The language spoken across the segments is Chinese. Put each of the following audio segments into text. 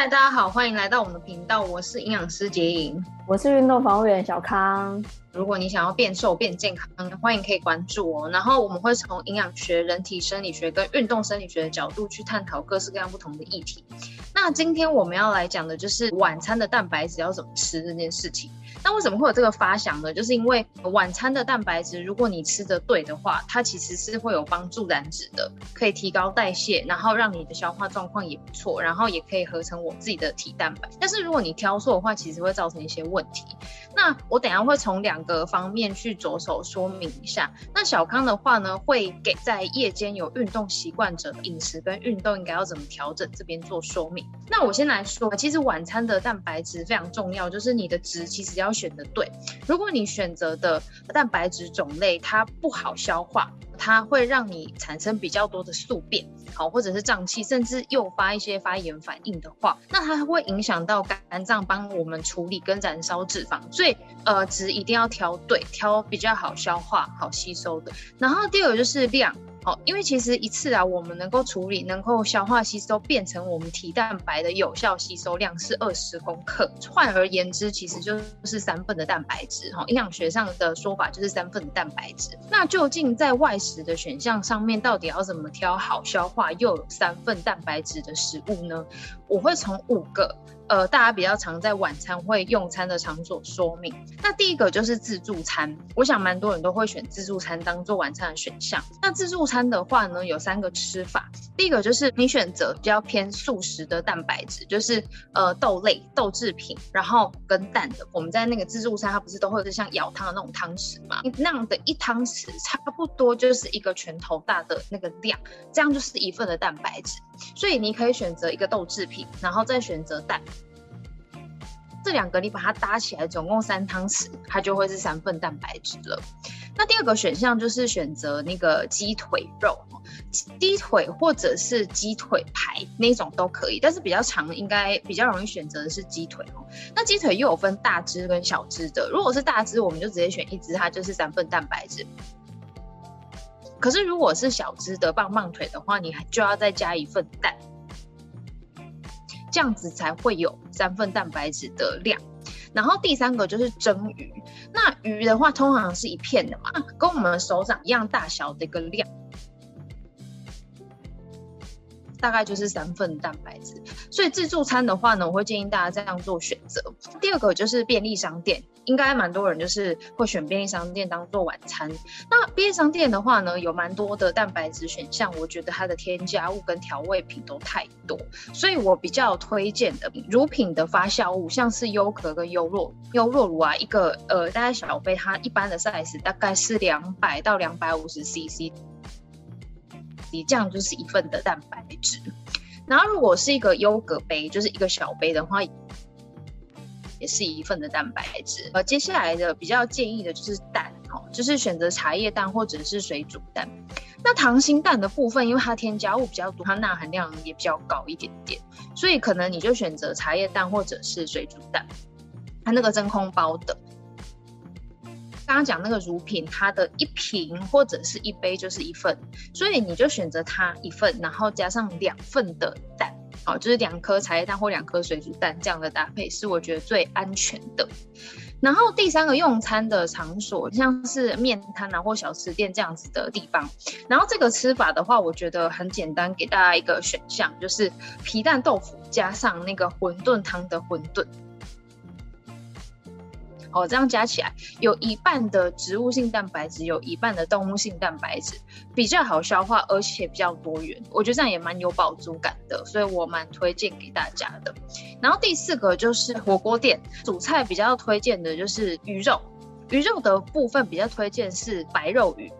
嗨，大家好，欢迎来到我们的频道，我是营养师杰莹，我是运动防护员小康。如果你想要变瘦变健康，欢迎可以关注我。然后我们会从营养学、人体生理学跟运动生理学的角度去探讨各式各样不同的议题。那今天我们要来讲的就是晚餐的蛋白质要怎么吃这件事情。那为什么会有这个发想呢？就是因为晚餐的蛋白质，如果你吃的对的话，它其实是会有帮助燃脂的，可以提高代谢，然后让你的消化状况也不错，然后也可以合成我自己的体蛋白。但是如果你挑错的话，其实会造成一些问题。那我等下会从两个方面去着手说明一下。那小康的话呢，会给在夜间有运动习惯者饮食跟运动应该要怎么调整，这边做说明。那我先来说，其实晚餐的蛋白质非常重要，就是你的值其实要选的对。如果你选择的蛋白质种类它不好消化，它会让你产生比较多的宿便，好，或者是胀气，甚至诱发一些发炎反应的话，那它会影响到肝脏帮我们处理跟燃烧脂肪。所以，呃，值一定要挑对，挑比较好消化、好吸收的。然后第二个就是量。好，因为其实一次啊，我们能够处理、能够消化吸收，变成我们体蛋白的有效吸收量是二十公克。换而言之，其实就是三份的蛋白质。哈，营养学上的说法就是三份的蛋白质。那究竟在外食的选项上面，到底要怎么挑好消化又有三份蛋白质的食物呢？我会从五个。呃，大家比较常在晚餐会用餐的场所说明。那第一个就是自助餐，我想蛮多人都会选自助餐当做晚餐的选项。那自助餐的话呢，有三个吃法。第一个就是你选择比较偏素食的蛋白质，就是呃豆类、豆制品，然后跟蛋的。我们在那个自助餐，它不是都会是像舀汤的那种汤匙嘛？那样的一汤匙差不多就是一个拳头大的那个量，这样就是一份的蛋白质。所以你可以选择一个豆制品，然后再选择蛋。这两个你把它搭起来，总共三汤匙，它就会是三份蛋白质了。那第二个选项就是选择那个鸡腿肉，鸡腿或者是鸡腿排那种都可以，但是比较长，应该比较容易选择的是鸡腿哦。那鸡腿又有分大只跟小只的，如果是大只，我们就直接选一只，它就是三份蛋白质。可是如果是小只的棒棒腿的话，你就要再加一份蛋。这样子才会有三份蛋白质的量，然后第三个就是蒸鱼，那鱼的话通常是一片的嘛，跟我们手掌一样大小的一个量。大概就是三份蛋白质，所以自助餐的话呢，我会建议大家这样做选择。第二个就是便利商店，应该蛮多人就是会选便利商店当做晚餐。那便利商店的话呢，有蛮多的蛋白质选项，我觉得它的添加物跟调味品都太多，所以我比较推荐的乳品的发酵物，像是优格跟优酪优酪乳啊，一个呃大概小杯，它一般的 size 大概是两百到两百五十 CC。你这样就是一份的蛋白质，然后如果是一个优格杯，就是一个小杯的话，也是一份的蛋白质。呃，接下来的比较建议的就是蛋，哦，就是选择茶叶蛋或者是水煮蛋。那溏心蛋的部分，因为它添加物比较多，它钠含量也比较高一点点，所以可能你就选择茶叶蛋或者是水煮蛋，它那个真空包的。刚刚讲那个乳品，它的一瓶或者是一杯就是一份，所以你就选择它一份，然后加上两份的蛋，好，就是两颗茶叶蛋或两颗水煮蛋这样的搭配是我觉得最安全的。然后第三个用餐的场所，像是面摊啊或小吃店这样子的地方，然后这个吃法的话，我觉得很简单，给大家一个选项，就是皮蛋豆腐加上那个馄饨汤的馄饨。哦，这样加起来有一半的植物性蛋白质，有一半的动物性蛋白质，比较好消化，而且比较多元。我觉得这样也蛮有饱足感的，所以我蛮推荐给大家的。然后第四个就是火锅店主菜比较推荐的就是鱼肉，鱼肉的部分比较推荐是白肉鱼，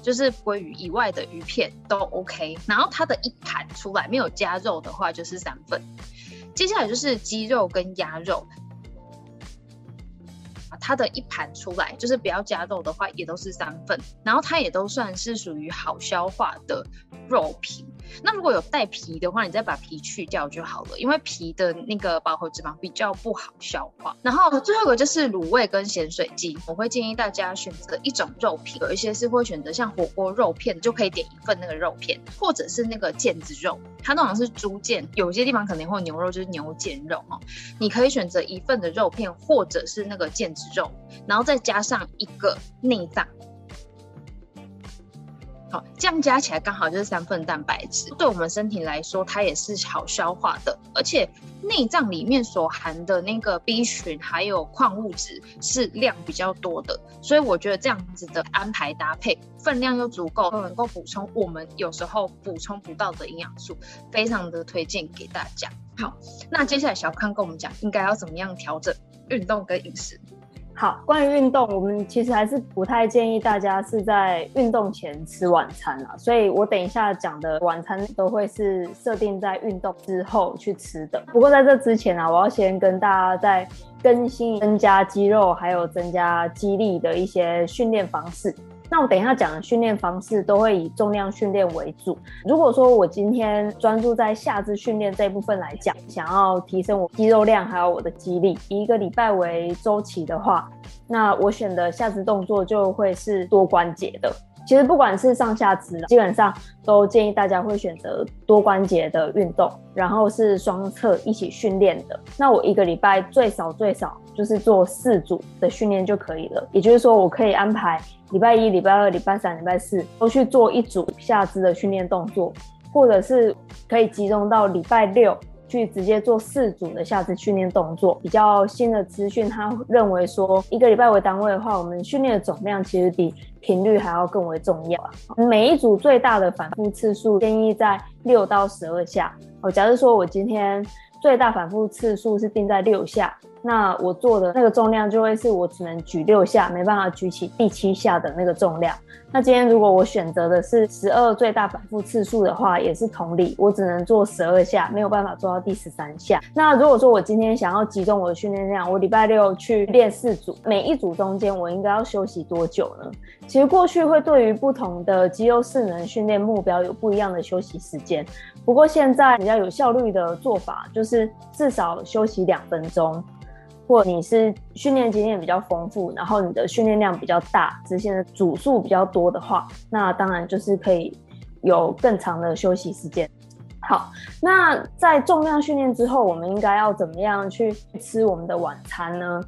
就是鲑鱼以外的鱼片都 OK。然后它的一盘出来没有加肉的话就是三份。接下来就是鸡肉跟鸭肉。它的一盘出来，就是不要加肉的话，也都是三份，然后它也都算是属于好消化的肉品。那如果有带皮的话，你再把皮去掉就好了，因为皮的那个饱和脂肪比较不好消化。然后最后一个就是卤味跟咸水鸡，我会建议大家选择一种肉品，有一些是会选择像火锅肉片，就可以点一份那个肉片，或者是那个腱子肉，它通常是猪腱，有些地方可能会牛肉，就是牛腱肉哦。你可以选择一份的肉片，或者是那个腱子肉，然后再加上一个内脏。好，这样加起来刚好就是三份蛋白质，对我们身体来说，它也是好消化的。而且内脏里面所含的那个 B 群还有矿物质是量比较多的，所以我觉得这样子的安排搭配，分量又足够，能够补充我们有时候补充不到的营养素，非常的推荐给大家。好，那接下来小康跟我们讲，应该要怎么样调整运动跟饮食。好，关于运动，我们其实还是不太建议大家是在运动前吃晚餐啊，所以我等一下讲的晚餐都会是设定在运动之后去吃的。不过在这之前啊，我要先跟大家再更新增加肌肉还有增加肌力的一些训练方式。那我等一下讲的训练方式都会以重量训练为主。如果说我今天专注在下肢训练这一部分来讲，想要提升我肌肉量还有我的肌力，以一个礼拜为周期的话，那我选的下肢动作就会是多关节的。其实不管是上下肢，基本上都建议大家会选择多关节的运动，然后是双侧一起训练的。那我一个礼拜最少最少就是做四组的训练就可以了。也就是说，我可以安排礼拜一、礼拜二、礼拜三、礼拜四都去做一组下肢的训练动作，或者是可以集中到礼拜六。去直接做四组的下肢训练动作。比较新的资讯，他认为说，一个礼拜为单位的话，我们训练的总量其实比频率还要更为重要。每一组最大的反复次数建议在六到十二下。哦，假如说我今天最大反复次数是定在六下。那我做的那个重量就会是我只能举六下，没办法举起第七下的那个重量。那今天如果我选择的是十二最大反复次数的话，也是同理，我只能做十二下，没有办法做到第十三下。那如果说我今天想要集中我的训练量，我礼拜六去练四组，每一组中间我应该要休息多久呢？其实过去会对于不同的肌肉势能训练目标有不一样的休息时间，不过现在比较有效率的做法就是至少休息两分钟。或你是训练经验比较丰富，然后你的训练量比较大，执行的组数比较多的话，那当然就是可以有更长的休息时间。好，那在重量训练之后，我们应该要怎么样去吃我们的晚餐呢？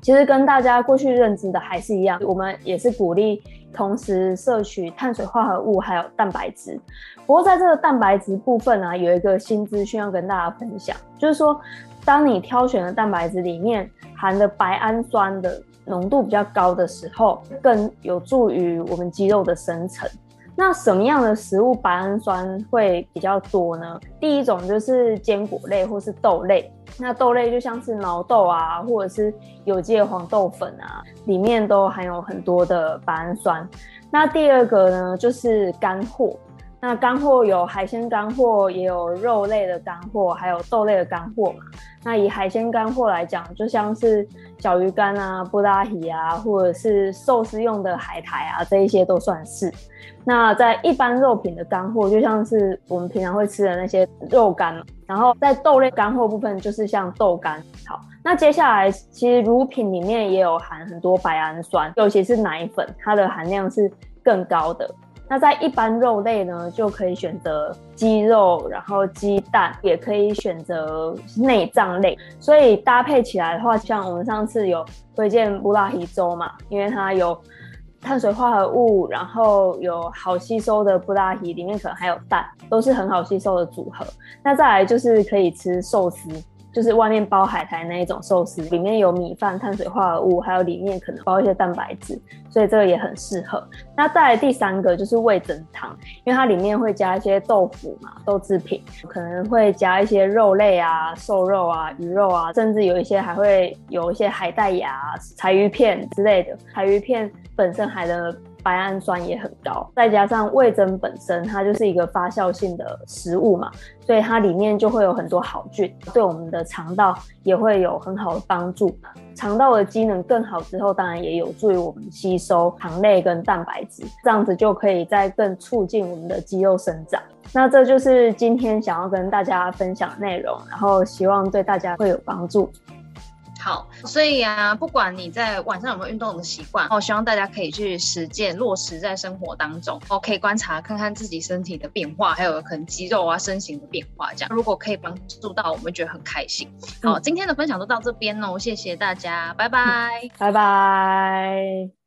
其实跟大家过去认知的还是一样，我们也是鼓励同时摄取碳水化合物还有蛋白质。不过在这个蛋白质部分啊，有一个新资讯要跟大家分享，就是说。当你挑选的蛋白质里面含的白氨酸的浓度比较高的时候，更有助于我们肌肉的生成。那什么样的食物白氨酸会比较多呢？第一种就是坚果类或是豆类。那豆类就像是毛豆啊，或者是有机的黄豆粉啊，里面都含有很多的白氨酸。那第二个呢，就是干货。那干货有海鲜干货，也有肉类的干货，还有豆类的干货嘛。那以海鲜干货来讲，就像是小鱼干啊、布拉提啊，或者是寿司用的海苔啊，这一些都算是。那在一般肉品的干货，就像是我们平常会吃的那些肉干。然后在豆类干货部分，就是像豆干。好，那接下来其实乳品里面也有含很多白氨酸，尤其是奶粉，它的含量是更高的。那在一般肉类呢，就可以选择鸡肉，然后鸡蛋，也可以选择内脏类。所以搭配起来的话，像我们上次有推荐布拉提粥嘛，因为它有碳水化合物，然后有好吸收的布拉提，里面可能还有蛋，都是很好吸收的组合。那再来就是可以吃寿司。就是外面包海苔那一种寿司，里面有米饭、碳水化合物，还有里面可能包一些蛋白质，所以这个也很适合。那再来第三个就是味噌汤，因为它里面会加一些豆腐嘛，豆制品，可能会加一些肉类啊、瘦肉啊、鱼肉啊，甚至有一些还会有一些海带芽、柴鱼片之类的。柴鱼片本身含的白氨酸也很高，再加上味噌本身它就是一个发酵性的食物嘛，所以它里面就会有很多好菌，对我们的肠道也会有很好的帮助。肠道的机能更好之后，当然也有助于我们吸收糖类跟蛋白质，这样子就可以再更促进我们的肌肉生长。那这就是今天想要跟大家分享的内容，然后希望对大家会有帮助。好，所以啊，不管你在晚上有没有运动的习惯，我希望大家可以去实践落实在生活当中，哦，可以观察看看自己身体的变化，还有可能肌肉啊身形的变化，这样。如果可以帮助到我们，觉得很开心。好，嗯、今天的分享就到这边喽，谢谢大家，拜拜，拜拜。